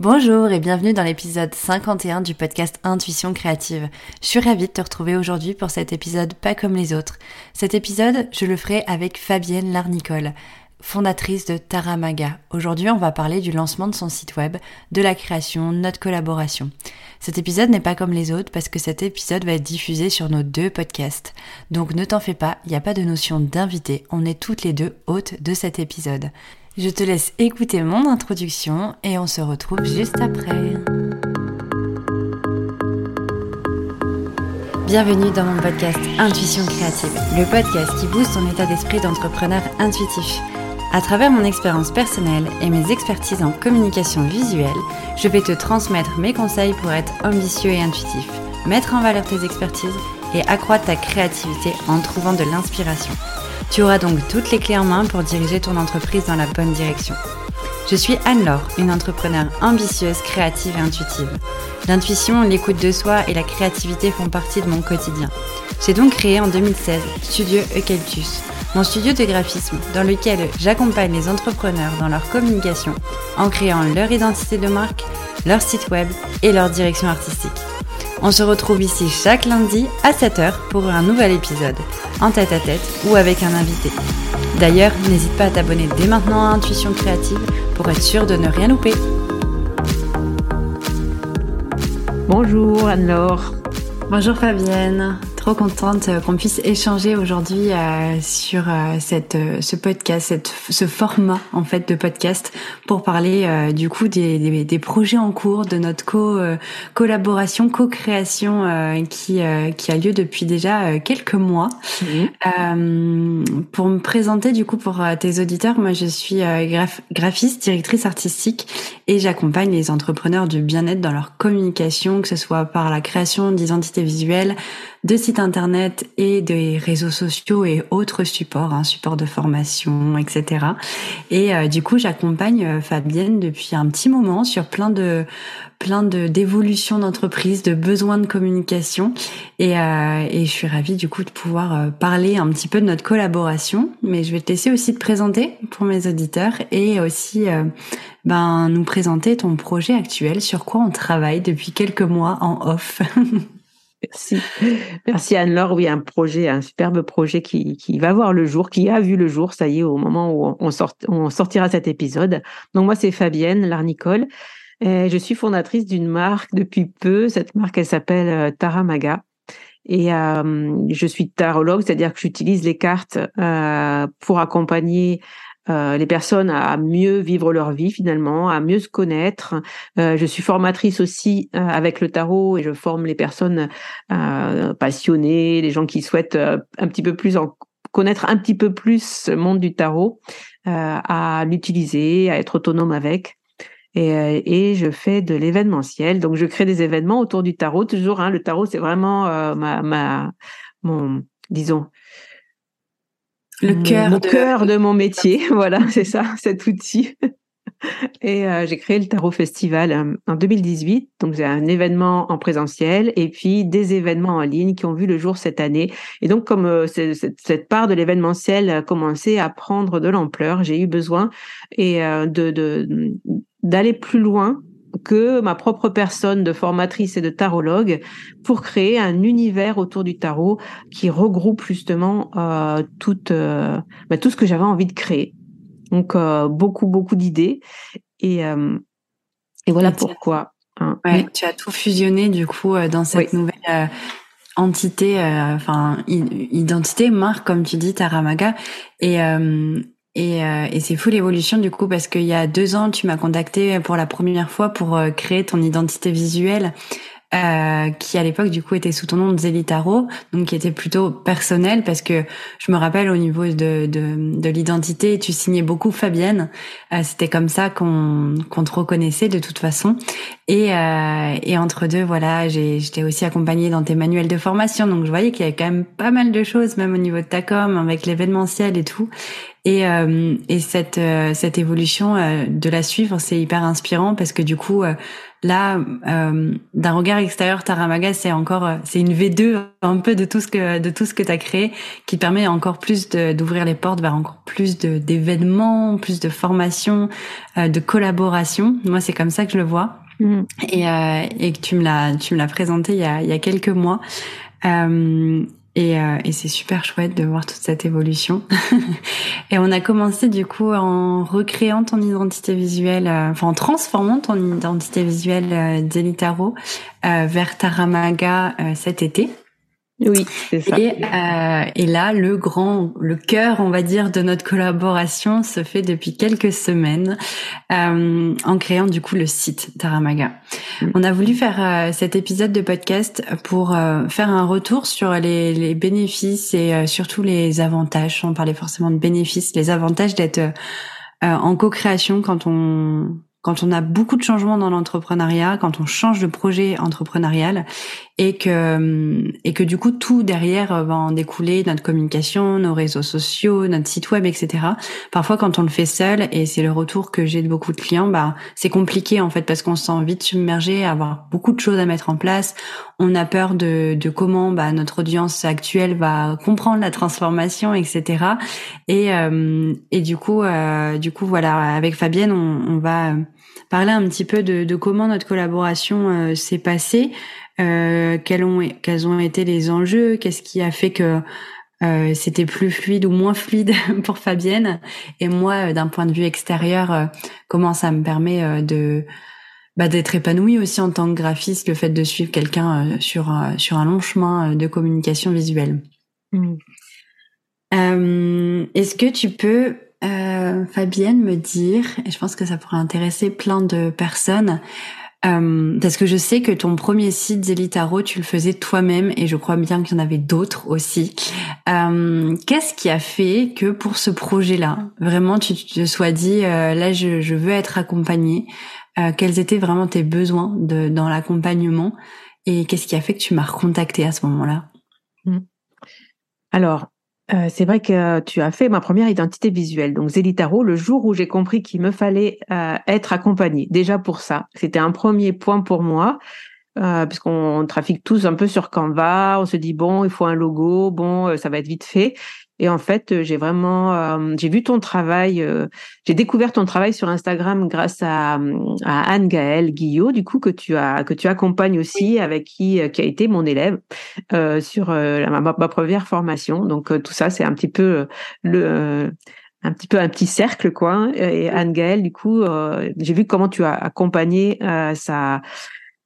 Bonjour et bienvenue dans l'épisode 51 du podcast Intuition créative. Je suis ravie de te retrouver aujourd'hui pour cet épisode pas comme les autres. Cet épisode, je le ferai avec Fabienne Larnicole, fondatrice de Taramaga. Aujourd'hui, on va parler du lancement de son site web, de la création, de notre collaboration. Cet épisode n'est pas comme les autres parce que cet épisode va être diffusé sur nos deux podcasts. Donc ne t'en fais pas, il n'y a pas de notion d'invité, on est toutes les deux hôtes de cet épisode. Je te laisse écouter mon introduction et on se retrouve juste après. Bienvenue dans mon podcast Intuition créative, le podcast qui booste ton état d'esprit d'entrepreneur intuitif. À travers mon expérience personnelle et mes expertises en communication visuelle, je vais te transmettre mes conseils pour être ambitieux et intuitif, mettre en valeur tes expertises et accroître ta créativité en trouvant de l'inspiration. Tu auras donc toutes les clés en main pour diriger ton entreprise dans la bonne direction. Je suis Anne-Laure, une entrepreneure ambitieuse, créative et intuitive. L'intuition, l'écoute de soi et la créativité font partie de mon quotidien. J'ai donc créé en 2016 Studio Eucalyptus, mon studio de graphisme dans lequel j'accompagne les entrepreneurs dans leur communication en créant leur identité de marque, leur site web et leur direction artistique. On se retrouve ici chaque lundi à 7h pour un nouvel épisode, en tête à tête ou avec un invité. D'ailleurs, n'hésite pas à t'abonner dès maintenant à Intuition Créative pour être sûr de ne rien louper. Bonjour Anne-Laure. Bonjour Fabienne trop contente euh, qu'on puisse échanger aujourd'hui euh, sur euh, cette ce podcast, cette, ce format en fait de podcast pour parler du coup des, des, des, projets en cours, de notre co collaboration, co-création qui qui a lieu depuis déjà quelques mois. pour me présenter du coup pour tes auditeurs, moi je suis graphiste, directrice artistique et j'accompagne les entrepreneurs du bien-être dans leur communication, que ce soit par la création d'identités visuelles, de sites internet et des réseaux sociaux et autres supports, hein, supports de formation, etc. Et euh, du coup, j'accompagne euh, Fabienne depuis un petit moment sur plein de plein de d'évolutions d'entreprise, de besoins de communication, et, euh, et je suis ravie du coup de pouvoir parler un petit peu de notre collaboration. Mais je vais te laisser aussi te présenter pour mes auditeurs et aussi ben nous présenter ton projet actuel, sur quoi on travaille depuis quelques mois en off. Merci. Merci Anne-Laure. Oui, un projet, un superbe projet qui, qui, va voir le jour, qui a vu le jour, ça y est, au moment où on, sort, on sortira cet épisode. Donc moi, c'est Fabienne Larnicole. Et je suis fondatrice d'une marque depuis peu. Cette marque, elle s'appelle euh, Taramaga. Et euh, je suis tarologue, c'est-à-dire que j'utilise les cartes euh, pour accompagner euh, les personnes à mieux vivre leur vie finalement, à mieux se connaître. Euh, je suis formatrice aussi euh, avec le tarot et je forme les personnes passionnées, les gens qui souhaitent un petit peu plus connaître un petit peu plus ce monde du tarot, à l'utiliser, à être autonome avec. Et, et, je fais de l'événementiel. Donc, je crée des événements autour du tarot. Toujours, hein, le tarot, c'est vraiment ma, ma, mon, disons, le cœur de... cœur de mon métier. voilà, c'est ça, cet outil. Et euh, j'ai créé le Tarot Festival euh, en 2018. Donc, c'est un événement en présentiel et puis des événements en ligne qui ont vu le jour cette année. Et donc, comme euh, cette part de l'événementiel a commencé à prendre de l'ampleur, j'ai eu besoin et de d'aller plus loin que ma propre personne de formatrice et de tarologue pour créer un univers autour du tarot qui regroupe justement euh, tout, euh, bah, tout ce que j'avais envie de créer. Donc euh, beaucoup beaucoup d'idées et euh, et voilà pourquoi. Hein. Ouais, tu as tout fusionné du coup euh, dans cette nouvelle euh, entité, enfin identité, marque comme tu dis, Taramaga et et, euh, et c'est fou l'évolution du coup parce qu'il y a deux ans tu m'as contacté pour la première fois pour euh, créer ton identité visuelle euh, qui à l'époque du coup était sous ton nom de Zélitaro, donc qui était plutôt personnel parce que je me rappelle au niveau de, de, de l'identité, tu signais beaucoup Fabienne, euh, c'était comme ça qu'on qu'on te reconnaissait de toute façon. Et, euh, et entre deux, voilà, j'étais aussi accompagnée dans tes manuels de formation, donc je voyais qu'il y avait quand même pas mal de choses, même au niveau de ta com, avec l'événementiel et tout. Et, euh, et cette euh, cette évolution euh, de la suivre, c'est hyper inspirant parce que du coup, là, d'un regard extérieur, Taramaga, c'est encore c'est une V2 un peu de tout ce que de tout ce que tu as créé, qui permet encore plus d'ouvrir les portes vers encore plus d'événements, plus de formations, de collaboration. Moi, c'est comme ça que je le vois. Mm. Et, euh, et que tu me l'as tu me l'as présenté il y a il y a quelques mois. Euh, et, euh, et c'est super chouette de voir toute cette évolution. et on a commencé du coup en recréant ton identité visuelle, euh, enfin en transformant ton identité visuelle euh, d'Elitaro euh, vers Taramaga cet été. Oui, c'est ça. Et, euh, et, là, le grand, le cœur, on va dire, de notre collaboration se fait depuis quelques semaines euh, en créant du coup le site Taramaga. Mm. On a voulu faire euh, cet épisode de podcast pour euh, faire un retour sur les, les bénéfices et euh, surtout les avantages. On parlait forcément de bénéfices, les avantages d'être en co-création quand on quand on a beaucoup de changements dans l'entrepreneuriat, quand on change de projet entrepreneurial et que et que du coup tout derrière euh, va en découler notre communication, nos réseaux sociaux, notre site web, etc. Parfois quand on le fait seul et c'est le retour que j'ai de beaucoup de clients, bah c'est compliqué en fait parce qu'on se sent vite submergé, avoir beaucoup de choses à mettre en place. On a peur de, de comment bah, notre audience actuelle va comprendre la transformation, etc. Et euh, et du coup euh, du coup voilà avec Fabienne on, on va parler un petit peu de, de comment notre collaboration euh, s'est passée, euh, quels ont quels ont été les enjeux, qu'est-ce qui a fait que euh, c'était plus fluide ou moins fluide pour Fabienne? Et moi d'un point de vue extérieur comment ça me permet de bah, d'être épanouie aussi en tant que graphiste le fait de suivre quelqu'un sur sur un long chemin de communication visuelle? Mmh. Est-ce que tu peux euh, Fabienne me dire, et je pense que ça pourrait intéresser plein de personnes, euh, parce que je sais que ton premier site Zélitaro, tu le faisais toi-même et je crois bien qu'il y en avait d'autres aussi. Euh, Qu'est-ce qui a fait que pour ce projet-là, vraiment tu te sois dit, euh, là je, veux être accompagnée Quels étaient vraiment tes besoins dans l'accompagnement Et qu'est-ce qui a fait que tu m'as recontacté à ce moment-là? Mmh. Alors, euh, c'est vrai que tu as fait ma première identité visuelle, donc Zélitaro, le jour où j'ai compris qu'il me fallait euh, être accompagné. Déjà pour ça, c'était un premier point pour moi, euh, puisqu'on trafique tous un peu sur Canva, on se dit bon, il faut un logo, bon, euh, ça va être vite fait. Et en fait, euh, j'ai vraiment, euh, j'ai vu ton travail, j'ai découvert ton travail sur Instagram grâce à, à Anne Gaëlle Guillot, du coup que tu as que tu accompagnes aussi, avec qui qui a été mon élève sur ma, ma, première formation. Donc tout ça, c'est un petit peu le un petit peu un petit cercle quoi. Et Anne Gaëlle, du coup, j'ai vu comment tu as accompagné sa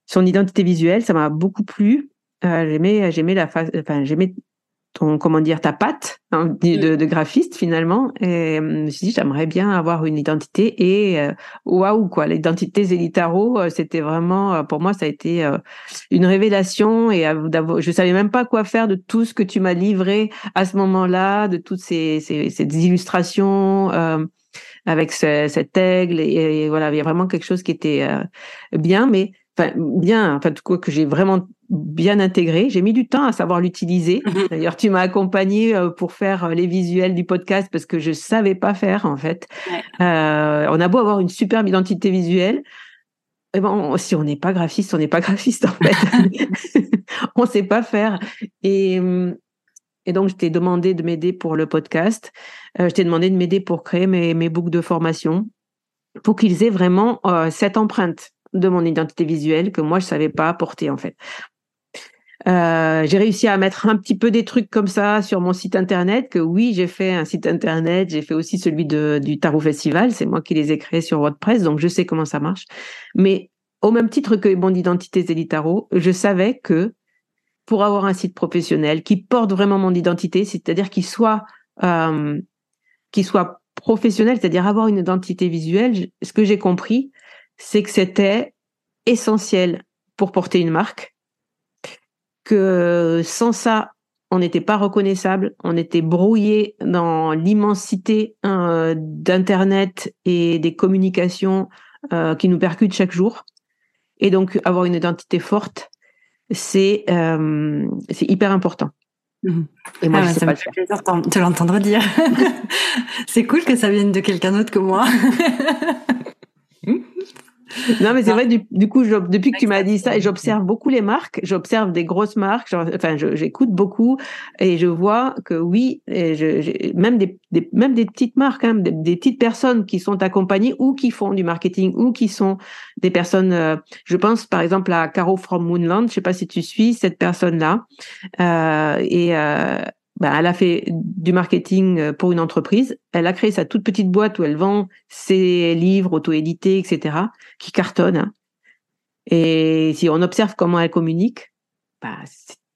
son identité visuelle, ça m'a beaucoup plu. j'aimais j'aimais la face, enfin j'aimais ton comment dire ta patte hein, de, de, graphiste finalement. Et euh, je me suis dit j'aimerais bien avoir une identité et euh, waouh quoi l'identité Zélitaro euh, c'était vraiment pour moi ça a été une révélation et je savais même pas quoi faire de tout ce que tu m'as livré à ce moment-là de toutes ces, ces, ces illustrations avec ce, cet aigle et, voilà il y a vraiment quelque chose qui était bien. Mais enfin bien enfin tout cas que j'ai vraiment bien intégré. J'ai mis du temps à savoir l'utiliser. Mhm. D'ailleurs, tu m'as accompagné euh, pour faire euh, les visuels du podcast parce que je savais pas faire en fait. Euh, on a beau avoir une superbe identité visuelle, eh ben, si on n'est pas graphiste, on n'est pas graphiste en fait. on sait pas faire. Et, et donc, je t'ai demandé de m'aider pour le podcast. je t'ai demandé de m'aider pour créer mes, mes boucles de formation pour qu'ils aient vraiment cette empreinte de mon identité visuelle que moi je savais pas apporter en fait. Euh, j'ai réussi à mettre un petit peu des trucs comme ça sur mon site internet. Que oui, j'ai fait un site internet. J'ai fait aussi celui de, du Tarot Festival. C'est moi qui les ai créés sur WordPress, donc je sais comment ça marche. Mais au même titre que mon identité Zélie Tarot, je savais que pour avoir un site professionnel qui porte vraiment mon identité, c'est-à-dire qu'il soit euh, qu'il soit professionnel, c'est-à-dire avoir une identité visuelle, ce que j'ai compris, c'est que c'était essentiel pour porter une marque que sans ça, on n'était pas reconnaissable, on était brouillé dans l'immensité euh, d'Internet et des communications euh, qui nous percutent chaque jour. Et donc, avoir une identité forte, c'est euh, hyper important. Mhm. Et moi, ah ça me fait plaisir de l'entendre dire. c'est cool que ça vienne de quelqu'un d'autre que moi. Non, mais c'est vrai, du, coup, depuis que tu m'as dit ça, j'observe beaucoup les marques, j'observe des grosses marques, enfin, j'écoute beaucoup et je vois que oui, et je, même, des, même des petites marques, hein, des, petites personnes qui sont accompagnées ou qui font du marketing ou qui sont des personnes, euh, je pense par exemple à Caro from Moonland, je sais pas si tu suis cette personne-là, euh, et euh, bah, elle a fait du marketing euh, pour une entreprise. Elle a créé sa toute petite boîte où elle vend ses livres auto-édités, etc., qui cartonnent. Hein. Et si on observe comment elle communique, bah,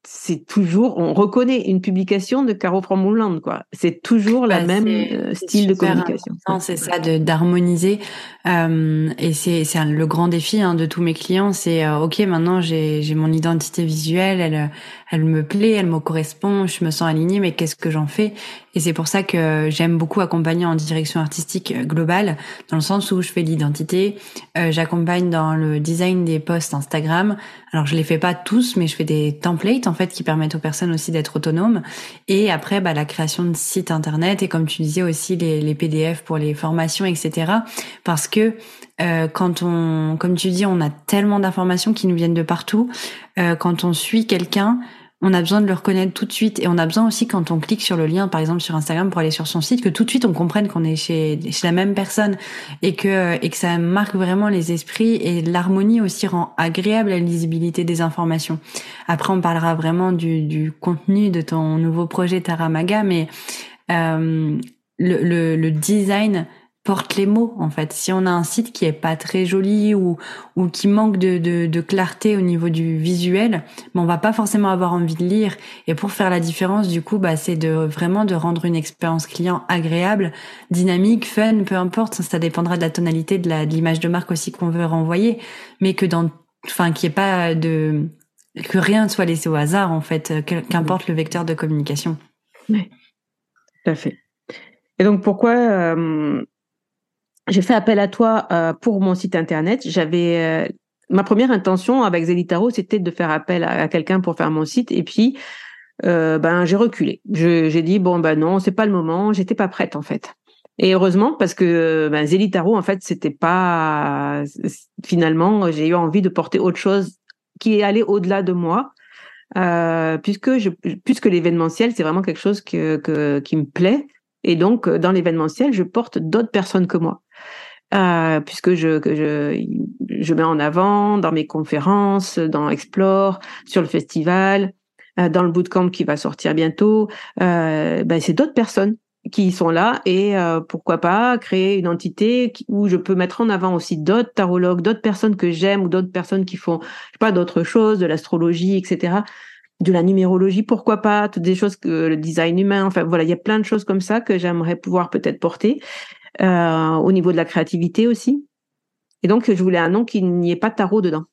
c'est toujours, on reconnaît une publication de Caro From quoi. C'est toujours la bah, même euh, style de communication. C'est ça, d'harmoniser. Euh, et c'est le grand défi hein, de tous mes clients. C'est euh, ok, maintenant j'ai mon identité visuelle, elle elle me plaît, elle me correspond, je me sens alignée, mais qu'est-ce que j'en fais? Et c'est pour ça que j'aime beaucoup accompagner en direction artistique globale, dans le sens où je fais l'identité, euh, j'accompagne dans le design des posts Instagram. Alors je les fais pas tous, mais je fais des templates en fait qui permettent aux personnes aussi d'être autonomes. Et après, bah, la création de sites internet et comme tu disais aussi les, les PDF pour les formations, etc. Parce que euh, quand on, comme tu dis, on a tellement d'informations qui nous viennent de partout. Euh, quand on suit quelqu'un, on a besoin de le reconnaître tout de suite et on a besoin aussi quand on clique sur le lien par exemple sur Instagram pour aller sur son site que tout de suite on comprenne qu'on est chez, la même personne et que ça marque vraiment les esprits et l'harmonie aussi rend agréable la lisibilité des informations. Après on parlera vraiment du, contenu de ton nouveau projet Taramaga mais euh, le, le design porte les mots en fait. Si on a un site qui est pas très joli ou ou qui manque de, de, de clarté au niveau du visuel, ben on va pas forcément avoir envie de lire. Et pour faire la différence, du coup, bah c'est de vraiment de rendre une expérience client agréable, dynamique, fun, peu importe. Ça dépendra de la tonalité de la de l'image de marque aussi qu'on veut renvoyer, mais que dans enfin qu'il n'y ait pas de que rien ne soit laissé au hasard en fait, qu'importe le vecteur de communication. Oui, tout à fait. Et donc pourquoi euh, j'ai fait appel à toi euh, pour mon site internet. J'avais euh, ma première intention avec Zelitaro, c'était de faire appel à, quelqu'un pour faire mon site, et puis euh, ben j'ai reculé. J'ai dit bon ben non, c'est pas le moment. J'étais pas prête en fait. Et heureusement parce que ben, Zelitaro en fait c'était pas finalement j'ai eu envie de porter autre chose qui est allé au-delà de moi. Euh, puisque je, puisque l'événementiel c'est vraiment quelque chose que, que, qui me plaît et donc dans l'événementiel je porte d'autres personnes que moi euh, puisque je, je, mets en avant dans mes conférences, dans Explore, sur le festival, euh, dans le bootcamp qui va sortir bientôt. Euh, ben c'est d'autres personnes qui sont là et pourquoi pas créer une entité où je peux mettre en avant aussi d'autres tarologues, d'autres personnes que j'aime ou d'autres personnes qui font pas d'autres choses, de l'astrologie, etc de la numérologie, pourquoi pas, toutes des choses que le design humain, enfin voilà, il y a plein de choses comme ça que j'aimerais pouvoir peut-être porter. Euh, au niveau de la créativité aussi. Et donc, je voulais un nom qui n'y ait pas de tarot dedans.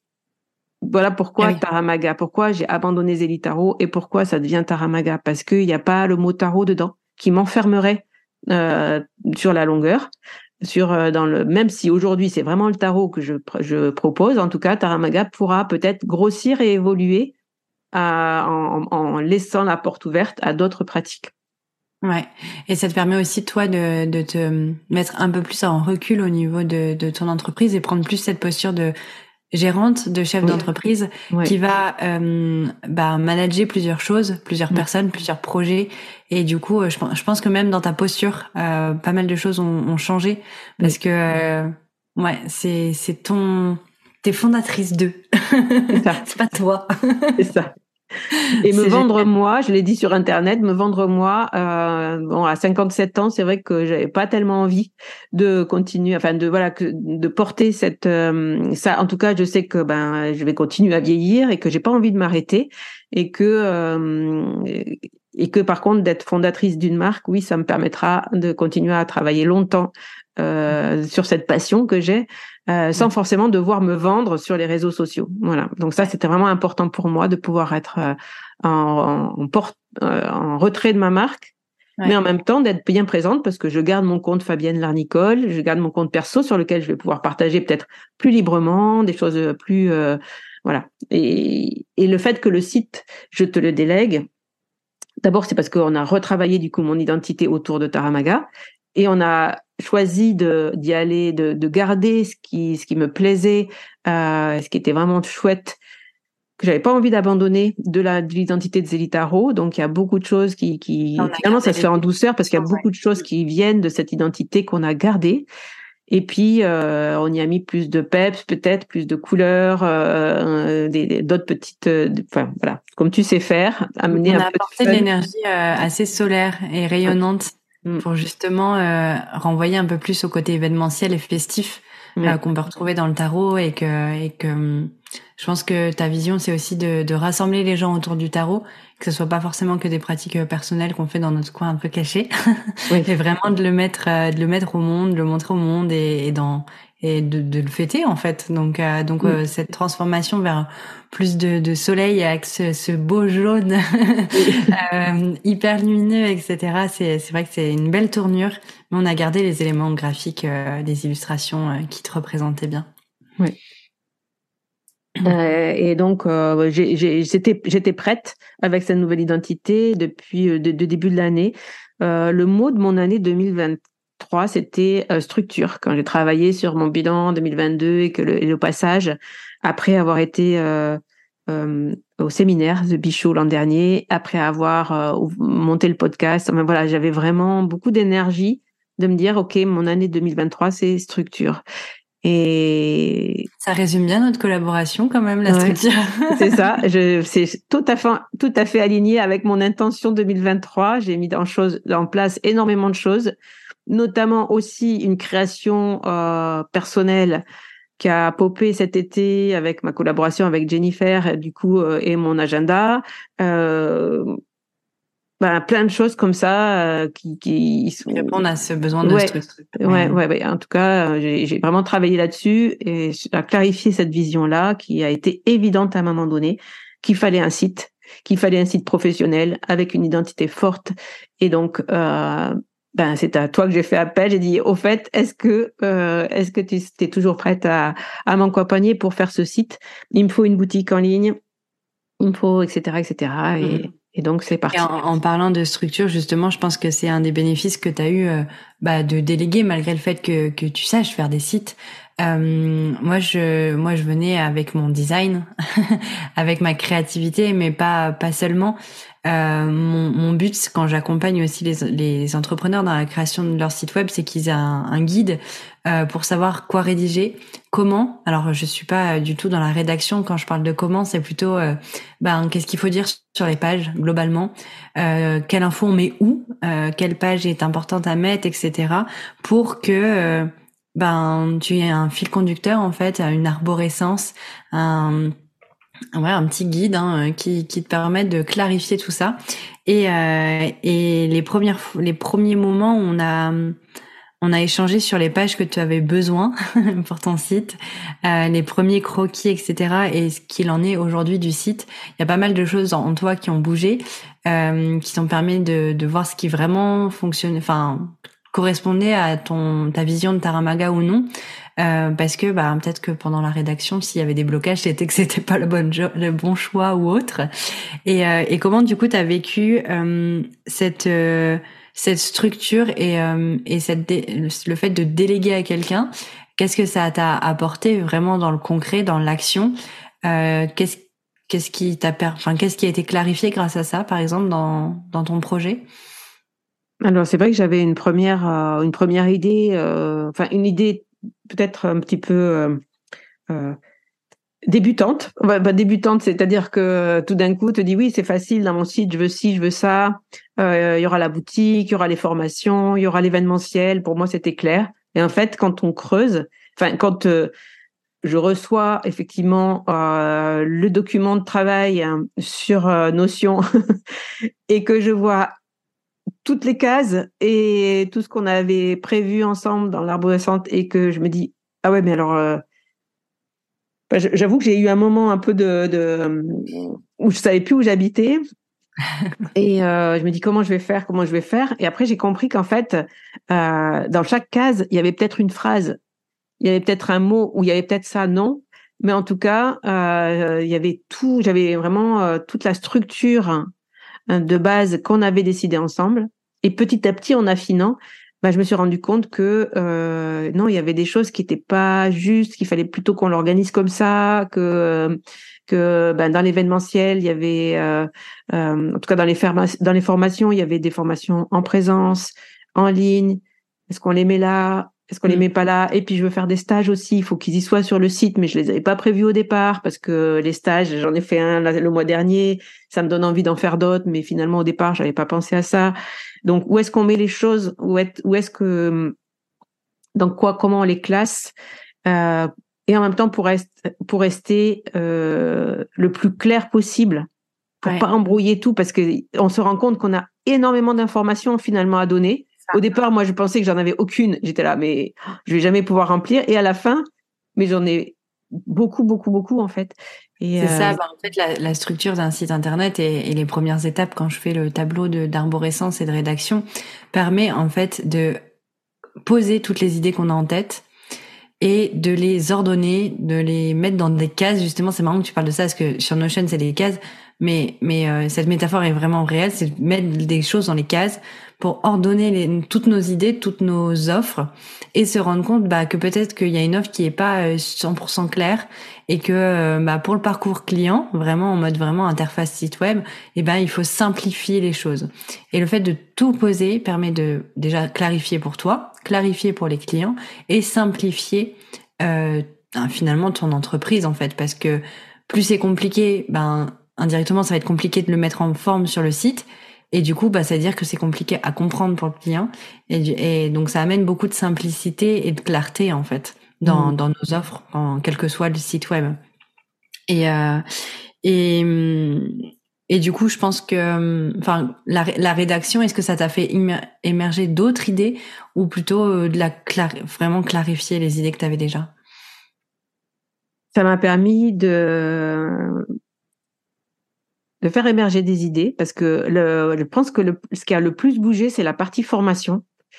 Voilà pourquoi ah Taramaga, pourquoi j'ai abandonné Zélitaro et pourquoi ça devient Taramaga. Parce qu'il n'y a pas le mot tarot dedans qui m'enfermerait euh, sur la longueur. Sur, euh, dans le, même si aujourd'hui c'est vraiment le tarot que je, je propose, en tout cas, Taramaga pourra peut-être grossir et évoluer en, en laissant la porte ouverte à d'autres pratiques. Ouais, et ça te permet aussi toi de, de te mettre un peu plus en recul au niveau de, de ton entreprise et prendre plus cette posture de gérante, de chef d'entreprise qui va euh, bah, manager plusieurs choses, plusieurs personnes, plusieurs projets. Et du coup, je, je, pense que même dans ta posture, euh, pas mal de choses ont, ont changé parce que euh, ouais, c'est c'est ton t'es fondatrice d'eux. C'est pas toi. c'est ça. Et me vendre moi, je l'ai dit sur internet, me vendre moi, euh, bon à 57 ans, c'est vrai que j'avais pas tellement envie de continuer, enfin de voilà que de porter cette euh, ça. En tout cas, je sais que ben je vais continuer à vieillir et que j'ai pas envie de m'arrêter et que euh, et que par contre d'être fondatrice d'une marque, oui, ça me permettra de continuer à travailler longtemps euh, sur cette passion que j'ai, euh, sans forcément devoir me vendre sur les réseaux sociaux. Voilà. Donc ça, c'était vraiment important pour moi de pouvoir être euh, en, en, porte, en retrait de ma marque mais en même temps d'être bien présente parce que je garde mon compte Fabienne Larnicole, je garde mon compte perso sur lequel je vais pouvoir partager peut-être plus librement des choses plus voilà. Et, et le fait que le site, je te le délègue, d'abord c'est parce qu'on a retravaillé du coup mon identité autour de Taramaga et on a choisi de d'y aller, de, de, garder ce qui ce qui me plaisait, euh, ce qui était vraiment chouette que j'avais pas envie d'abandonner de la de l'identité de Zelitaro. Donc il y a beaucoup de choses qui, qui finalement ça se fait en douceur parce qu'il y a beaucoup de choses qui viennent de cette identité qu'on a gardée. Et puis euh, on y a mis plus de peps, peut-être plus de couleurs, euh, d'autres petites, euh, enfin voilà, comme tu sais faire, amener on a apporté de, l'énergie euh, assez solaire et rayonnante mm. pour justement euh, renvoyer un peu plus au côté événementiel et festif qu'on peut retrouver dans le tarot et que et que je pense que ta vision, c'est aussi de, de, rassembler les gens autour du tarot, que ce soit pas forcément que des pratiques euh, personnelles qu'on fait dans notre coin un peu caché, oui. mais vraiment de le mettre, euh, de le mettre au monde, de le montrer au monde et, et dans et de, de, le fêter en fait. Donc euh, donc euh, cette transformation vers plus de, de soleil avec ce, ce beau jaune euh, hyper lumineux, etc. C'est c'est vrai que c'est une belle tournure, mais on a gardé les éléments graphiques des illustrations qui te représentaient bien. Oui. Euh, et donc, euh, j'étais prête avec cette nouvelle identité depuis le euh, début de l'année. Euh, le mot de mon année 2023, c'était euh, structure. Quand j'ai travaillé sur mon bilan 2022 et que le, et le passage, après avoir été au séminaire The Bichot l'an dernier, après avoir monté le podcast, enfin, voilà, j'avais vraiment beaucoup d'énergie de me dire, OK, mon année 2023, c'est structure. Et ça résume bien notre collaboration quand même la structure. c'est ça, c'est tout à fait tout à fait aligné avec mon intention 2023. J'ai mis en chose en place énormément de choses, notamment aussi une création euh, personnelle qui a popé cet été avec ma collaboration avec Jennifer du coup euh, et mon agenda. Euh, bah, plein de choses comme ça euh, qui, qui sont... répondent à ce besoin de ouais, structure. Ouais, ouais, ouais, En tout cas, euh, j'ai vraiment travaillé là-dessus et à clarifier cette vision-là qui a été évidente à un moment donné qu'il fallait un site, qu'il fallait un site professionnel avec une identité forte. Et donc, euh, ben c'est à toi que j'ai fait appel. J'ai dit au fait, est-ce que euh, est-ce que tu es toujours prête à, à m'accompagner pour faire ce site? Il me faut une boutique en ligne, il me faut etc etc. Et mmh. Et donc c'est parti. En, parlant de structure, justement, je pense que c'est un des bénéfices que tu as eu euh, bah, de déléguer, malgré le fait que, que tu saches faire des sites. Euh, moi, je, moi, je venais avec mon design, avec ma créativité, mais pas, pas seulement. Euh, mon, mon, but, quand j'accompagne aussi les, les, entrepreneurs dans la création de leur site web, c'est qu'ils aient un, guide euh, pour savoir quoi rédiger, comment. Alors, je suis pas du tout dans la rédaction. Quand je parle de comment, c'est plutôt, euh, ben, qu'est-ce qu'il faut dire sur les pages globalement, euh, quelle info on met où, euh, quelle page est importante à mettre, etc. Pour que ben tu aies un fil conducteur en fait, une arborescence, un ouais, un petit guide hein, qui, qui te permet de clarifier tout ça. Et, euh, et les premières les premiers moments, on a on a échangé sur les pages que tu avais besoin pour ton site, euh, les premiers croquis, etc. Et ce qu'il en est aujourd'hui du site. Il y a pas mal de choses en, toi qui ont bougé, euh, qui t'ont permis de, de voir ce qui vraiment fonctionne, enfin correspondait à ton ta vision de Taramaga ou non. Euh, parce que bah, peut-être que pendant la rédaction, s'il y avait des blocages, c'était que c'était pas le bon le bon choix ou autre. Et, euh, et comment du coup tu as vécu euh, cette euh, cette structure et euh, et cette le fait de déléguer à quelqu'un? Qu'est-ce que ça t'a apporté vraiment dans le concret, dans l'action? Qu'est-ce qu'est-ce qui t'a enfin qu'est-ce qui a été clarifié grâce à ça, par exemple dans dans ton projet? Alors c'est vrai que j'avais une première une première idée, enfin une idée peut-être un petit peu euh, euh, débutante. Débutante, c'est-à-dire que tout d'un coup, te dis oui, c'est facile dans mon site, je veux ci, je veux ça. Euh, il y aura la boutique, il y aura les formations, il y aura l'événementiel. Pour moi, c'était clair. Et en fait, quand on creuse, enfin, quand je reçois effectivement le document de travail hein, sur Notion et que je vois toutes les cases et tout ce qu'on avait prévu ensemble dans l'arborescente et que je me dis ah ouais mais alors euh, bah, j'avoue que j'ai eu un moment un peu de, de où je savais plus où j'habitais et euh, je me dis comment je vais faire, comment je vais faire? Et après, j'ai compris qu'en fait, euh, dans chaque case, il y avait peut-être une phrase, il y avait peut-être un mot, ou il y avait peut-être ça, non. Mais en tout cas, il y avait tout, j'avais vraiment toute la structure de base qu'on avait décidé ensemble. Et petit à petit, en affinant, bah, je me suis rendu compte que euh, non, il y avait des choses qui n'étaient pas justes, qu'il fallait plutôt qu'on l'organise comme ça, que que ben, dans l'événementiel, il y avait, euh, euh, en tout cas dans les, dans les formations, il y avait des formations en présence, en ligne. Est-ce qu'on les met là? Est-ce qu'on les mm. met pas là Et puis je veux faire des stages aussi. Il faut qu'ils y soient sur le site, mais je les avais pas prévus au départ parce que les stages, j'en ai fait un le mois dernier. Ça me donne envie d'en faire d'autres, mais finalement au départ, j'avais pas pensé à ça. Donc où est-ce qu'on met les choses? Où est, où est-ce que dans quoi Comment on les classe? Euh, et en même temps pour, pour rester euh, le plus clair possible, pour pas embrouiller tout, parce que on se rend compte qu'on a énormément d'informations finalement à donner. Au départ, moi, je pensais que j'en avais aucune. J'étais là, mais je vais jamais pouvoir remplir. Et à la fin, mais j'en ai beaucoup, beaucoup, beaucoup en fait. C'est ça, euh, bah, en fait, la, la structure d'un site internet et, et, les premières étapes quand je fais le tableau d'arborescence et de rédaction permet en fait de poser toutes les idées qu'on a en tête et de les ordonner, de les mettre dans des cases. Justement, c'est marrant que tu parles de ça parce que sur Notion, c'est des cases, mais mais euh, cette métaphore est vraiment réelle. C'est de mettre des choses dans les cases pour ordonner toutes nos idées, toutes nos offres et se rendre compte bah, que peut-être qu'il y a une offre qui est pas 100% euh, claire et que euh, bah, pour le parcours client, vraiment en mode vraiment interface site web, eh ben il faut simplifier les choses. Et le fait de tout poser permet de déjà clarifier pour toi, clarifier pour les clients et simplifier euh, ben, finalement ton entreprise en fait parce que plus c'est compliqué, ben indirectement ça va être compliqué de le mettre en forme sur le site et du coup, bah, ça veut dire que c'est compliqué à comprendre pour le client. Et, et, donc, ça amène beaucoup de simplicité et de clarté, en fait, dans, mmh. dans nos offres, en, quel que soit le site web. Et, euh, et, et du coup, je pense que, enfin, la, la rédaction, est-ce que ça t'a fait émerger d'autres idées ou plutôt euh, de la vraiment clarifier les idées que tu avais déjà? Ça m'a permis de de faire émerger des idées, parce que le, je pense que le, ce qui a le plus bougé, c'est la partie formation. Je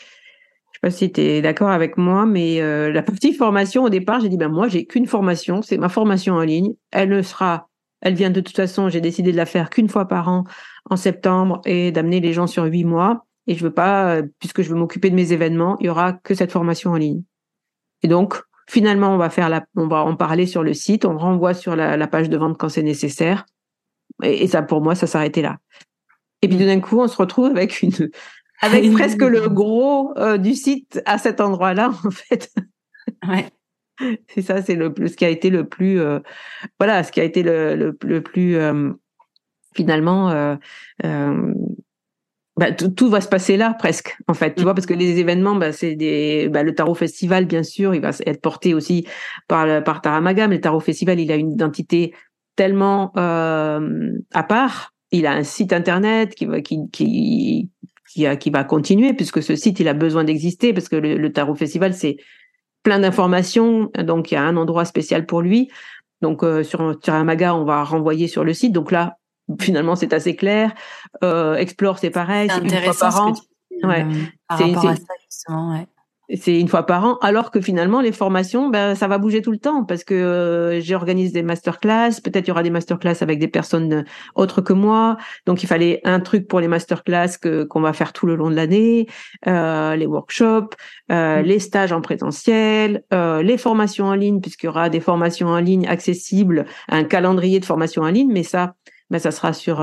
sais pas si tu es d'accord avec moi, mais euh, la partie formation, au départ, j'ai dit, ben moi, j'ai qu'une formation, c'est ma formation en ligne. Elle ne sera, elle vient de toute façon, j'ai décidé de la faire qu'une fois par an en septembre et d'amener les gens sur huit mois. Et je veux pas, euh, puisque je veux m'occuper de mes événements, il y aura que cette formation en ligne. Et donc, finalement, on va faire la, on va en parler sur le site, on renvoie sur la page de vente quand c'est nécessaire. Et, ça, pour moi, ça s'arrêtait là. Et puis, d'un coup, on se retrouve avec une, avec presque le gros euh, du site à cet endroit-là, en fait. Ouais. C'est ça, c'est le ce qui a été le plus, euh, voilà, ce qui a été le, le, le plus euh, finalement. Bah, tout, va se passer là presque en fait tu mm. vois parce que les événements bah, c'est des bah, le tarot festival bien sûr il va être porté aussi par par Taramaga mais le tarot festival il a une identité tellement euh, à part. Il a un site internet qui va qui qui qui, a, qui va continuer puisque ce site il a besoin d'exister parce que le, Tarot Festival c'est plein d'informations donc il y a un endroit spécial pour lui. Donc euh, sur Tiramaga on va renvoyer sur le site. Donc là finalement c'est assez clair. Euh, Explore c'est pareil, c'est une fois par an. Ouais. c'est ouais c'est une fois par an, alors que finalement les formations, ben ça va bouger tout le temps parce que euh, j'organise des masterclass. Peut-être il y aura des masterclass avec des personnes euh, autres que moi. Donc il fallait un truc pour les masterclass que qu'on va faire tout le long de l'année, euh, les workshops, euh, mm. les stages en présentiel, euh, les formations en ligne puisqu'il y aura des formations en ligne accessibles, un calendrier de formation en ligne. Mais ça, ben ça sera sur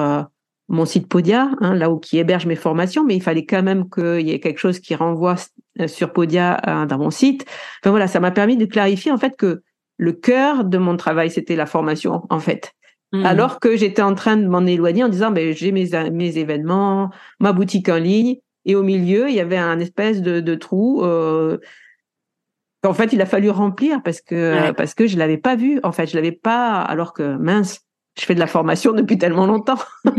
mon site Podia, hein, là où qui héberge mes formations, mais il fallait quand même qu'il y ait quelque chose qui renvoie euh, sur Podia euh, dans mon site. Enfin voilà, ça m'a permis de clarifier en fait que le cœur de mon travail c'était la formation en fait. Mmh. Alors que j'étais en train de m'en éloigner en disant ben j'ai mes mes événements, ma boutique en ligne et au milieu il y avait un espèce de, de trou euh, qu'en fait il a fallu remplir parce que parce que je l'avais pas vu en fait je l'avais pas alors que mince je fais de la formation depuis tellement longtemps.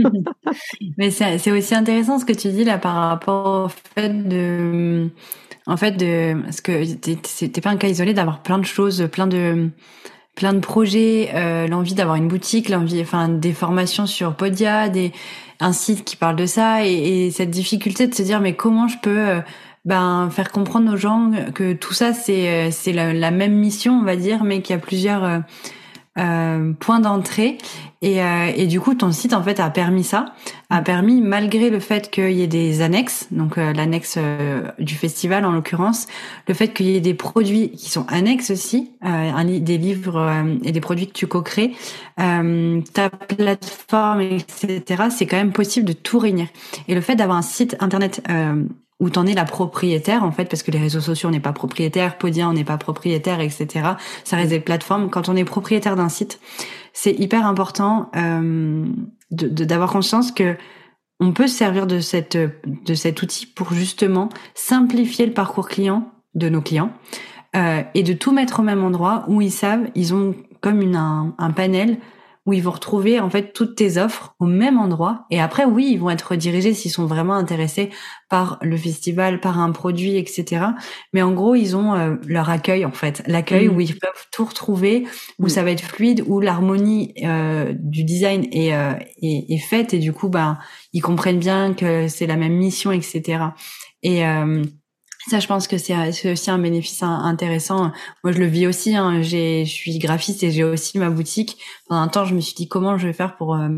Mais c'est aussi intéressant ce que tu dis là par rapport au fait de, en fait de, parce que t'es pas un cas isolé d'avoir plein de choses, plein de, plein de projets, euh, l'envie d'avoir une boutique, l'envie, enfin des formations sur Podia, des un site qui parle de ça et, et cette difficulté de se dire mais comment je peux euh, ben faire comprendre aux gens que tout ça c'est euh, c'est la, même mission on va dire mais qu'il y a plusieurs point d'entrée. Et, euh, et, du coup, ton site en fait a permis ça, a permis malgré le fait qu'il y ait des annexes, donc euh, l'annexe du festival en l'occurrence, le fait qu'il y ait des produits qui sont annexes aussi, un, des livres et des produits que tu co-crées, ta plateforme, etc. C'est quand même possible de tout réunir. Et le fait d'avoir un site internet où t'en es la propriétaire en fait parce que les réseaux sociaux on n'est pas propriétaire, Podia on n'est pas propriétaire, etc. Ça reste des plateformes. Quand on est propriétaire d'un site, c'est hyper important euh, d'avoir conscience que on peut se servir de cette de cet outil pour justement simplifier le parcours client de nos clients euh, et de tout mettre au même endroit où ils savent ils ont comme un panel où ils vont retrouver en fait toutes tes offres au même endroit. Et après, oui, ils vont être redirigés s'ils sont vraiment intéressés par le festival, par un produit, etc. Mais en gros, ils ont euh, leur accueil en fait, l'accueil mmh. où ils peuvent tout retrouver, où mmh. ça va être fluide, où l'harmonie euh, du design est, euh, est, est, faite et du coup, ben, ils comprennent bien que c'est la même mission, etc. Et euh, ça, je pense que c'est aussi un bénéfice intéressant. Moi, je le vis aussi. Hein. J'ai, je suis graphiste et j'ai aussi ma boutique. Pendant un temps, je me suis dit comment je vais faire pour euh,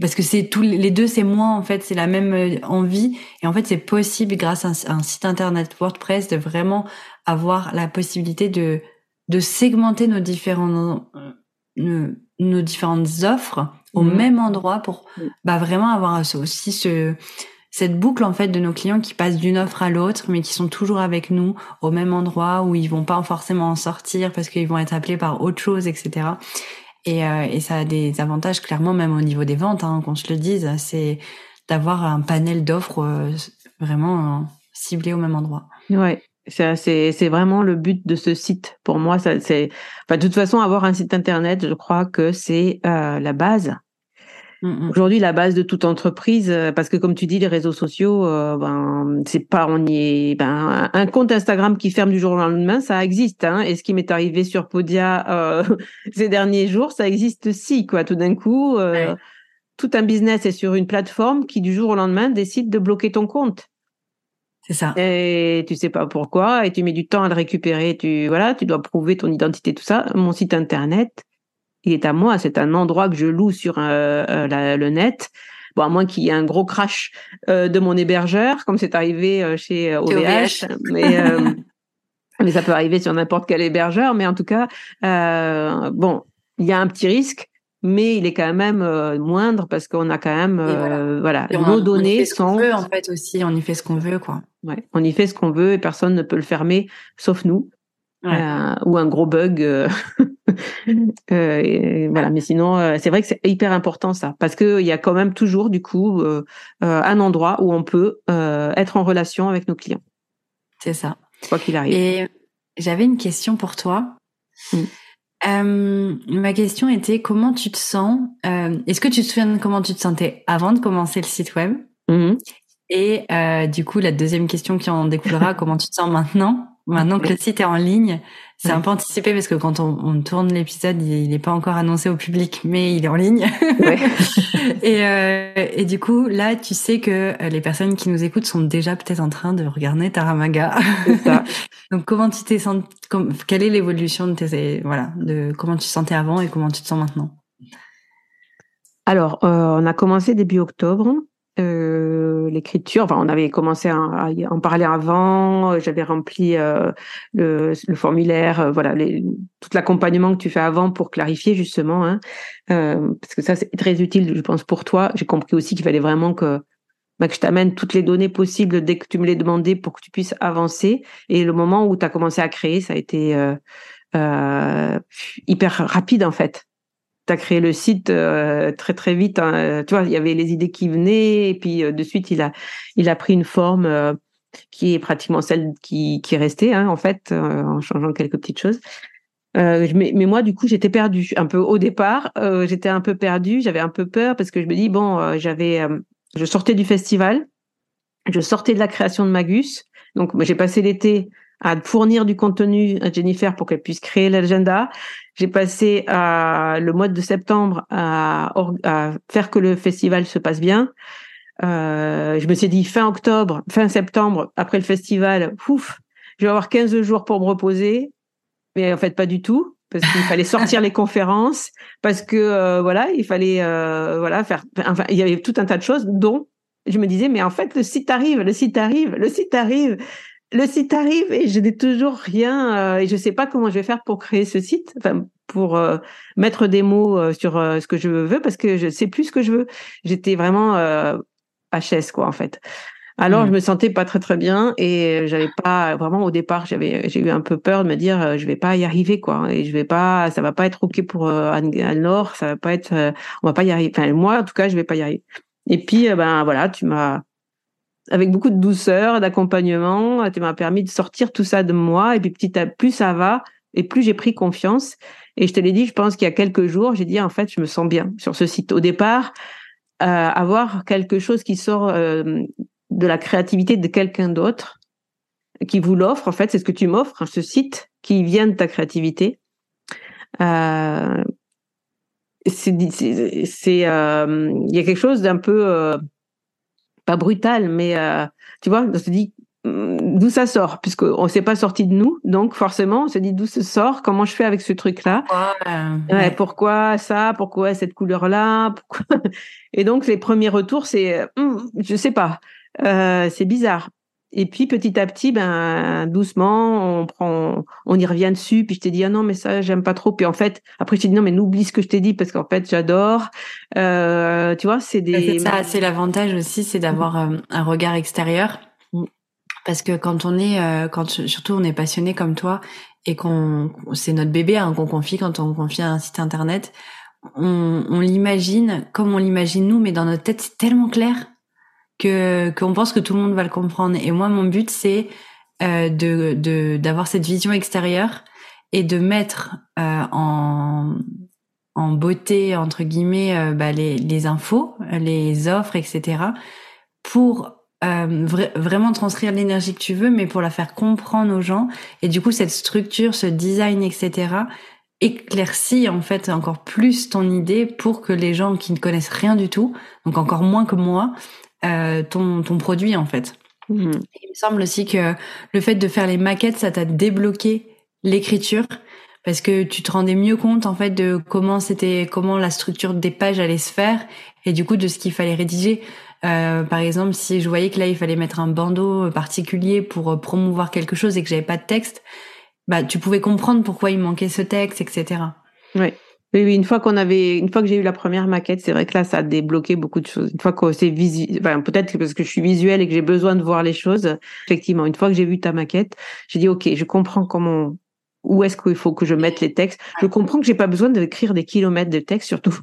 parce que c'est tous les deux, c'est moi en fait, c'est la même euh, envie et en fait, c'est possible grâce à un, site internet WordPress de vraiment avoir la possibilité de de segmenter nos différents nos, nos différentes offres au mmh. même endroit pour bah vraiment avoir aussi ce cette boucle en fait de nos clients qui passent d'une offre à l'autre, mais qui sont toujours avec nous au même endroit où ils vont pas forcément en sortir parce qu'ils vont être appelés par autre chose, etc. Et, euh, et ça a des avantages clairement même au niveau des ventes, hein, qu'on se le dise, c'est d'avoir un panel d'offres euh, vraiment euh, ciblé au même endroit. Ouais. C'est, vraiment le but de ce site. Pour moi, c'est, enfin, de toute façon, avoir un site internet, je crois que c'est la base Mmh, mmh. Aujourd'hui, la base de toute entreprise, euh, parce que comme tu dis, les réseaux sociaux, euh, ben c'est pas on y est, ben un compte Instagram qui ferme du jour au lendemain, ça existe. Hein, et ce qui m'est arrivé sur Podia euh, ces derniers jours, ça existe aussi, quoi. Tout d'un coup, tout un business est sur une plateforme qui du jour au lendemain décide de bloquer ton compte. C'est ça. Et tu sais pas pourquoi, et tu mets du temps à le récupérer. Tu voilà, tu dois prouver ton identité, tout ça. Mon site internet, il est à moi. C'est un endroit que je loue sur euh, euh, le net. Bon, à moins qu'il y ait un gros crash euh, de mon hébergeur, comme c'est arrivé chez OVH. Mais, mais ça peut arriver sur n'importe quel hébergeur. Mais en tout cas, bon, il y a un petit risque mais il est quand même moindre parce qu'on a quand même voilà, nos données sont on veut, en fait aussi on y fait ce qu'on veut quoi ouais on y fait ce qu'on veut et personne ne peut le fermer sauf nous euh, ou un gros bug. Euh, euh voilà, mais sinon, euh, c'est vrai que c'est hyper important ça, parce que il y a quand même toujours du coup un endroit où on peut être en relation avec nos clients. C'est ça. Quoi qu'il arrive. Et j'avais une question pour toi. Mmh. ma question était comment tu te sens Est-ce que tu te souviens de comment tu te sentais avant de commencer le site web? Mmh. Et du coup, la deuxième question qui en découlera, comment tu te sens maintenant? Maintenant que le site est en ligne, c'est un peu anticipé parce que quand on, on tourne l'épisode, il n'est pas encore annoncé au public, mais il est en ligne. Ouais. et, euh, et du coup, là, tu sais que euh, les personnes qui nous écoutent sont déjà peut-être en train de regarder Taramaga. Ça. Donc, comment tu t'es senti Quelle est l'évolution de tes voilà de comment tu te sentais avant et comment tu te sens maintenant? Alors, euh, on a commencé début octobre. Euh, l'écriture. Enfin, on avait commencé à, en parler avant. J'avais rempli euh, le, formulaire, euh, voilà, tout l'accompagnement que tu fais avant pour clarifier justement, hein, euh, parce que ça c'est très utile, je pense pour toi. J'ai compris aussi qu'il fallait vraiment que bah, que je t'amène toutes les données possibles dès que tu me les demandais pour que tu puisses avancer. Et le moment où tu as commencé à créer, ça a été hyper rapide en fait tu as créé le site euh, très très vite. Hein. Tu vois, il y avait les idées qui venaient et puis euh, de suite il a il a pris une forme euh, qui est pratiquement celle qui qui est restée hein, en fait en changeant quelques petites choses. mais, mais, moi du coup j'étais perdue un peu au départ. j'étais un peu perdue, j'avais un peu peur parce que je me dis bon j'avais je sortais du festival, je sortais de la création de Magus, donc j'ai passé l'été à fournir du contenu à Jennifer pour qu'elle puisse créer l'agenda. J'ai passé à, le mois de septembre à, à, faire que le festival se passe bien. Euh, je me suis dit fin octobre, fin septembre, après le festival, ouf, je vais avoir 15 jours pour me reposer. Mais en fait, pas du tout, parce qu'il fallait sortir les conférences, parce que euh, voilà, il fallait euh, voilà faire. Enfin, il y avait tout un tas de choses, dont je me disais, mais en fait, le site arrive, le site arrive, le site arrive le site arrive et je n'ai toujours rien euh, et je sais pas comment je vais faire pour créer ce site, enfin pour euh, mettre des mots euh, sur ce que je veux parce que je sais plus ce que je veux. J'étais vraiment HS quoi en fait. Alors je mmh. me sentais pas très très bien et j'avais pas vraiment au départ j'avais j'ai eu un peu peur de me dire je vais pas y arriver quoi et je vais pas ça va pas être ok pour Anne-Laure ça va pas être on va pas y arriver enfin moi en tout cas je vais pas y arriver. Et puis ben voilà tu m'as avec beaucoup de douceur, d'accompagnement. Tu m'as permis de sortir tout ça de moi. Et puis petit à plus ça va, et plus j'ai pris confiance. Et je te l'ai dit, je pense qu'il y a quelques jours, j'ai dit en fait, je me sens bien sur ce site. Au départ, euh, avoir quelque chose qui sort euh, de la créativité de quelqu'un d'autre, qui vous l'offre, en fait, c'est ce que tu m'offres, hein, ce site qui vient de ta créativité. Euh, c'est, euh, il y a quelque chose d'un peu euh, pas brutal, mais euh, tu vois, on se dit hmm, d'où ça sort, puisqu'on ne s'est pas sorti de nous, donc forcément on se dit d'où ça sort, comment je fais avec ce truc-là, ouais, pourquoi ça, pourquoi cette couleur-là, et donc les premiers retours c'est, hmm, je sais pas, euh, c'est bizarre. Et puis petit à petit, ben doucement, on prend, on y revient dessus. Puis je t'ai dit ah non mais ça j'aime pas trop. Puis en fait après je t'ai dit non mais n'oublie ce que je t'ai dit parce qu'en fait j'adore. Euh, tu vois c'est des. Ça c'est l'avantage aussi c'est d'avoir euh, un regard extérieur mm. parce que quand on est euh, quand surtout on est passionné comme toi et qu'on c'est notre bébé hein, qu'on confie quand on confie un site internet, on, on l'imagine comme on l'imagine nous mais dans notre tête c'est tellement clair que qu'on pense que tout le monde va le comprendre. Et moi, mon but, c'est euh, de d'avoir cette vision extérieure et de mettre euh, en en beauté entre guillemets euh, bah, les, les infos, les offres, etc. pour euh, vraiment transcrire l'énergie que tu veux, mais pour la faire comprendre aux gens. Et du coup, cette structure, ce design, etc. éclaircit en fait encore plus ton idée pour que les gens qui ne connaissent rien du tout, donc encore moins que moi, ton, ton produit en fait. Mhm. Il me semble aussi que le fait de faire les maquettes, ça t'a débloqué l'écriture parce que tu te rendais mieux compte en fait de comment c'était, comment la structure des pages allait se faire et du coup de ce qu'il fallait rédiger. Euh, par exemple, si je voyais que là il fallait mettre un bandeau particulier pour euh, promouvoir quelque chose et que j'avais pas de texte, bah tu pouvais comprendre pourquoi il manquait ce texte, etc. Oui, oui, une fois qu'on avait, une fois que j'ai eu la première maquette, c'est vrai que là, ça a débloqué beaucoup de choses. Une fois que c'est visuel, enfin, peut-être parce que je suis visuelle et que j'ai besoin de voir les choses. Effectivement, une fois que j'ai vu ta maquette, j'ai dit, OK, je comprends comment, où est-ce qu'il faut que je mette les textes. Je comprends que j'ai pas besoin d'écrire des kilomètres de texte, surtout.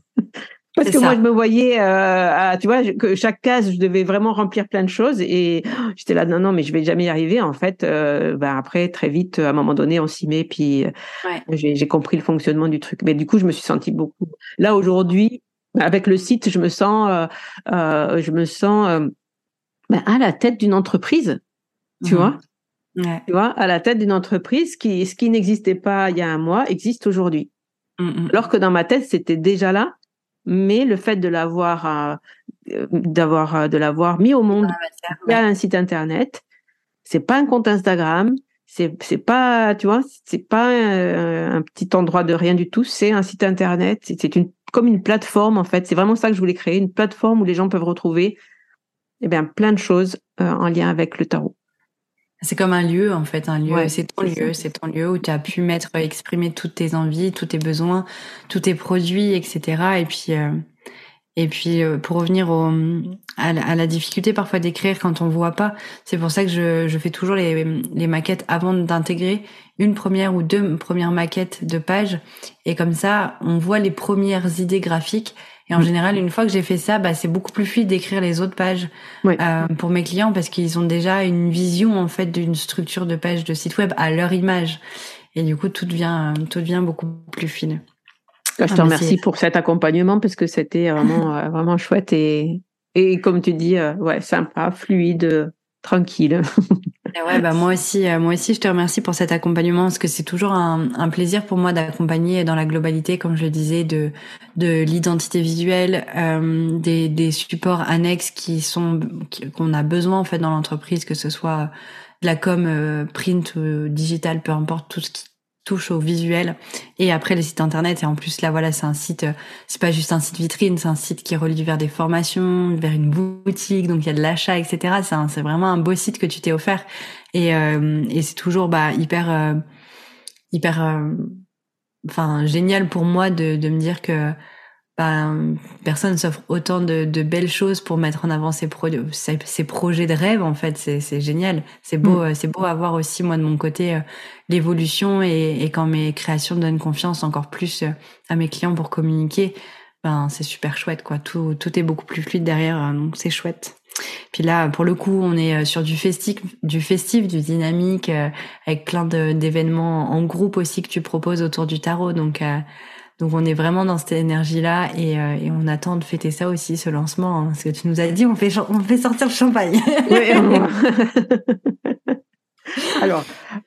Parce que moi, je me voyais, euh, tu vois, que chaque case, je devais vraiment remplir plein de choses et j'étais là, non, non, mais je vais jamais y arriver. En fait, euh, ben après, très vite, à un moment donné, on s'y met, puis euh, j'ai compris le fonctionnement du truc. Mais du coup, je me suis sentie beaucoup. Là, aujourd'hui, avec le site, je me sens, euh, euh je me sens euh, ben, à la tête d'une entreprise, tu mmh vois. Ouais. Tu vois, à la tête d'une entreprise qui, ce qui n'existait pas il y a un mois, existe aujourd'hui. Mmh Alors que dans ma tête, c'était déjà là mais le fait de l'avoir euh, d'avoir euh, de l'avoir mis au monde via un site internet c'est pas un compte Instagram c'est c'est pas tu vois c'est pas un, petit endroit de rien du tout c'est un site internet c'est une comme une plateforme en fait. C'est vraiment ça que je voulais créer une plateforme où les gens peuvent retrouver eh bien plein de choses euh, en lien avec le tarot c'est comme un lieu, en fait, un lieu. c'est ton lieu, c'est ton lieu où tu as pu mettre, exprimer toutes tes envies, tous tes besoins, tous tes produits, etc. Et puis, euh, et puis euh, pour revenir au, à, la, difficulté parfois d'écrire quand on voit pas, c'est pour ça que je, je fais toujours les, les maquettes avant d'intégrer une première ou deux premières maquettes de page. Et comme ça, on voit les premières idées graphiques et en général, une fois que j'ai fait ça, bah, c'est beaucoup plus fluide d'écrire les autres pages euh, pour mes clients parce qu'ils ont déjà une vision en fait d'une structure de page de site web à leur image. Et du coup, tout devient tout devient beaucoup plus fine. Je te remercie pour cet accompagnement parce que c'était vraiment euh, vraiment chouette et et comme tu dis, euh, ouais, sympa, fluide, tranquille. ouais, bah moi aussi, euh, moi aussi, je te remercie pour cet accompagnement parce que c'est toujours un, un, plaisir pour moi d'accompagner dans la globalité, comme je le disais, de de l'identité visuelle, euh, des, des supports annexes qui sont qu'on a besoin en fait dans l'entreprise, que ce soit de la com euh, print ou digital, peu importe tout ce qui touche au visuel et après les sites internet. Et en plus là voilà c'est un site euh, c'est pas juste un site vitrine c'est un site qui relie vers des formations vers une boutique. Donc il y a de l'achat etc c'est vraiment un beau site que tu t'es offert. Et euh, c'est toujours bah hyper euh, hyper enfin génial pour moi de me dire que ben, personne s'offre autant de, de, belles choses pour mettre en avant ses, pro ses, projets de rêve en fait c'est génial c'est beau mm. c'est beau à voir aussi moi de mon côté euh, l'évolution et, et, quand mes créations donnent confiance encore plus euh, à mes clients pour communiquer ben c'est super chouette quoi tout tout est beaucoup plus fluide derrière hein, donc c'est chouette puis là, pour le coup, on est euh, sur du festif, du festif, du dynamique, avec plein d'événements en groupe aussi que tu proposes autour du tarot. Donc, donc on est vraiment dans cette énergie-là et, euh, et, on attend de fêter ça aussi, ce lancement. Hein, parce que tu nous as dit, on fait, on fait sortir le champagne. Oui, Alors,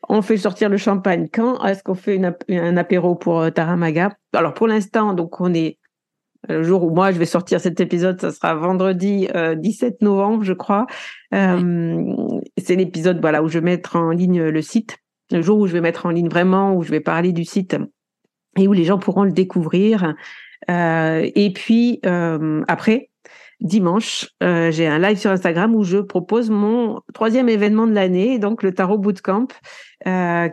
on fait sortir le champagne quand? Est-ce qu'on fait un apéro pour euh, Taramaga Alors pour l'instant, donc on est le jour où moi je vais sortir cet épisode, ça sera vendredi 17 euh, novembre, je crois. Euh, c'est l'épisode voilà où je vais mettre en ligne le site. Le jour où je vais mettre en ligne vraiment, où je vais parler du site et où les gens pourront le découvrir. Euh, et puis euh, après, dimanche, euh, j'ai un live sur Instagram où je propose mon troisième événement de l'année, donc le Tarot Bootcamp,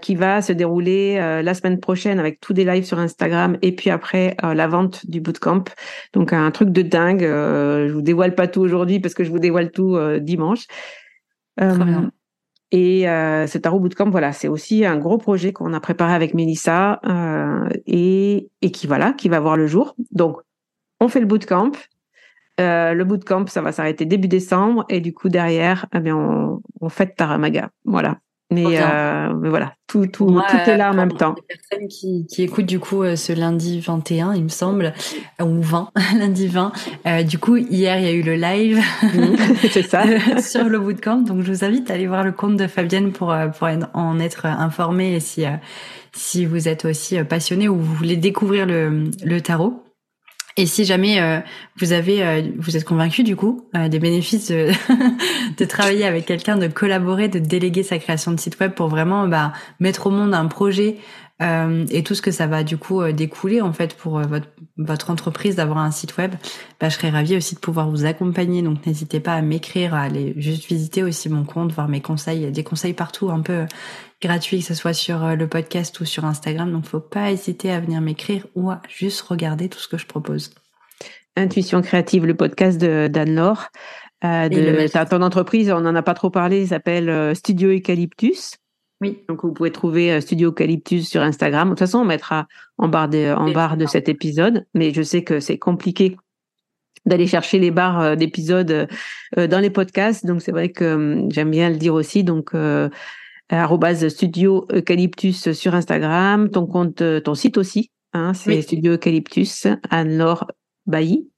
qui va se dérouler la semaine prochaine avec tous des lives sur Instagram et puis après la vente du bootcamp. Donc un truc de dingue. je vous dévoile pas tout aujourd'hui parce que je vous dévoile tout dimanche. Et euh, ce Tarot Bootcamp, voilà, c'est aussi un gros projet qu'on a préparé avec Mélissa euh, et, et qui voilà, qui va voir le jour. Donc, on fait le bootcamp. Euh, le bootcamp, ça va s'arrêter début décembre et du coup derrière, eh on, on fête Taramaga. Voilà. Mais, euh, mais, voilà, tout, tout, tout est là en même temps. Les personnes qui, qui écoutent du coup euh, ce lundi 21, il me semble, ou 20, lundi 20. Euh, du coup, hier, il y a eu le live mmh, c'est ça. sur le bootcamp. Donc, je vous invite à aller voir le compte de Fabienne pour, euh, pour en être informé et si, si vous êtes aussi passionné ou vous voulez découvrir le, le tarot. Et si jamais euh, vous avez, euh, vous êtes convaincu du coup euh, des bénéfices de, travailler avec quelqu'un, de collaborer, de déléguer sa création de site web pour vraiment bah, mettre au monde un projet et tout ce que ça va du coup découler en fait pour votre, entreprise d'avoir un site web, bah, je serais ravie aussi de pouvoir vous accompagner. Donc n'hésitez pas à m'écrire, à aller juste visiter aussi mon compte, voir mes conseils. Des conseils partout, un peu gratuits, que ce soit sur le podcast ou sur Instagram. Donc faut pas hésiter à venir m'écrire ou à juste regarder tout ce que je propose. Intuition créative, le podcast de Dan-Laure. Euh, de, ton entreprise, on n'en a pas trop parlé, il s'appelle Studio Eucalyptus. Oui. Donc vous pouvez trouver euh, Studio Eucalyptus sur Instagram. De toute façon, on mettra en barre de, en barre de cet épisode, mais je sais que c'est compliqué d'aller chercher les barres euh, d'épisodes euh, dans les podcasts. Donc c'est vrai que j'aime bien le dire aussi. Donc euh, Studio Eucalyptus sur Instagram, ton compte, ton site aussi, hein, c'est Studio Eucalyptus, Anne-Laure Bailly.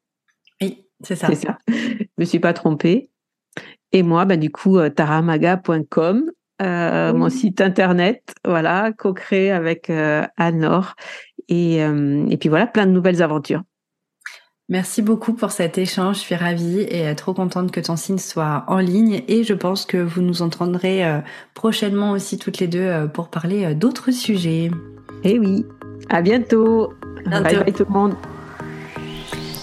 Oui, c'est ça. C'est ça. Je me suis pas trompée. Et moi, bah, du coup, taramaga.com euh, mon site internet, voilà, co-créé avec euh, Anne-Laure. Et, euh, et puis voilà, plein de nouvelles aventures. Merci beaucoup pour cet échange, je suis ravie et trop contente que ton signe soit en ligne et je pense que vous nous entendrez prochainement aussi toutes les deux pour parler d'autres sujets. Eh oui, à bientôt. bientôt. Bye bye tout le monde.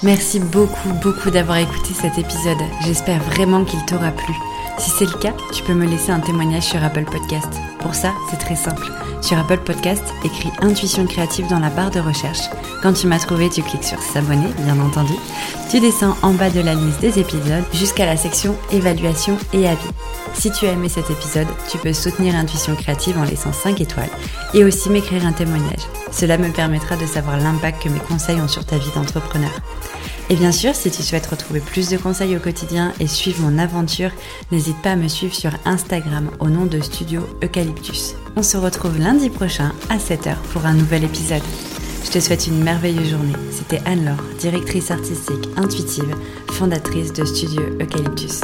Merci beaucoup, beaucoup d'avoir écouté cet épisode. J'espère vraiment qu'il t'aura plu. Si c'est le cas, tu peux me laisser un témoignage sur Apple Podcast. Pour ça, c'est très simple. Sur Apple Podcast, écris Intuition créative dans la barre de recherche. Quand tu m'as trouvé, tu cliques sur S'abonner, bien entendu. Tu descends en bas de la liste des épisodes jusqu'à la section Évaluation et avis. Si tu as aimé cet épisode, tu peux soutenir Intuition créative en laissant 5 étoiles et aussi m'écrire un témoignage. Cela me permettra de savoir l'impact que mes conseils ont sur ta vie d'entrepreneur. Et bien sûr, si tu souhaites retrouver plus de conseils au quotidien et suivre mon aventure, n'hésite pas à me suivre sur Instagram au nom de Studio Eucalyptus. On se retrouve lundi prochain à 7h pour un nouvel épisode. Je te souhaite une merveilleuse journée. C'était Anne-Laure, directrice artistique intuitive, fondatrice de Studio Eucalyptus.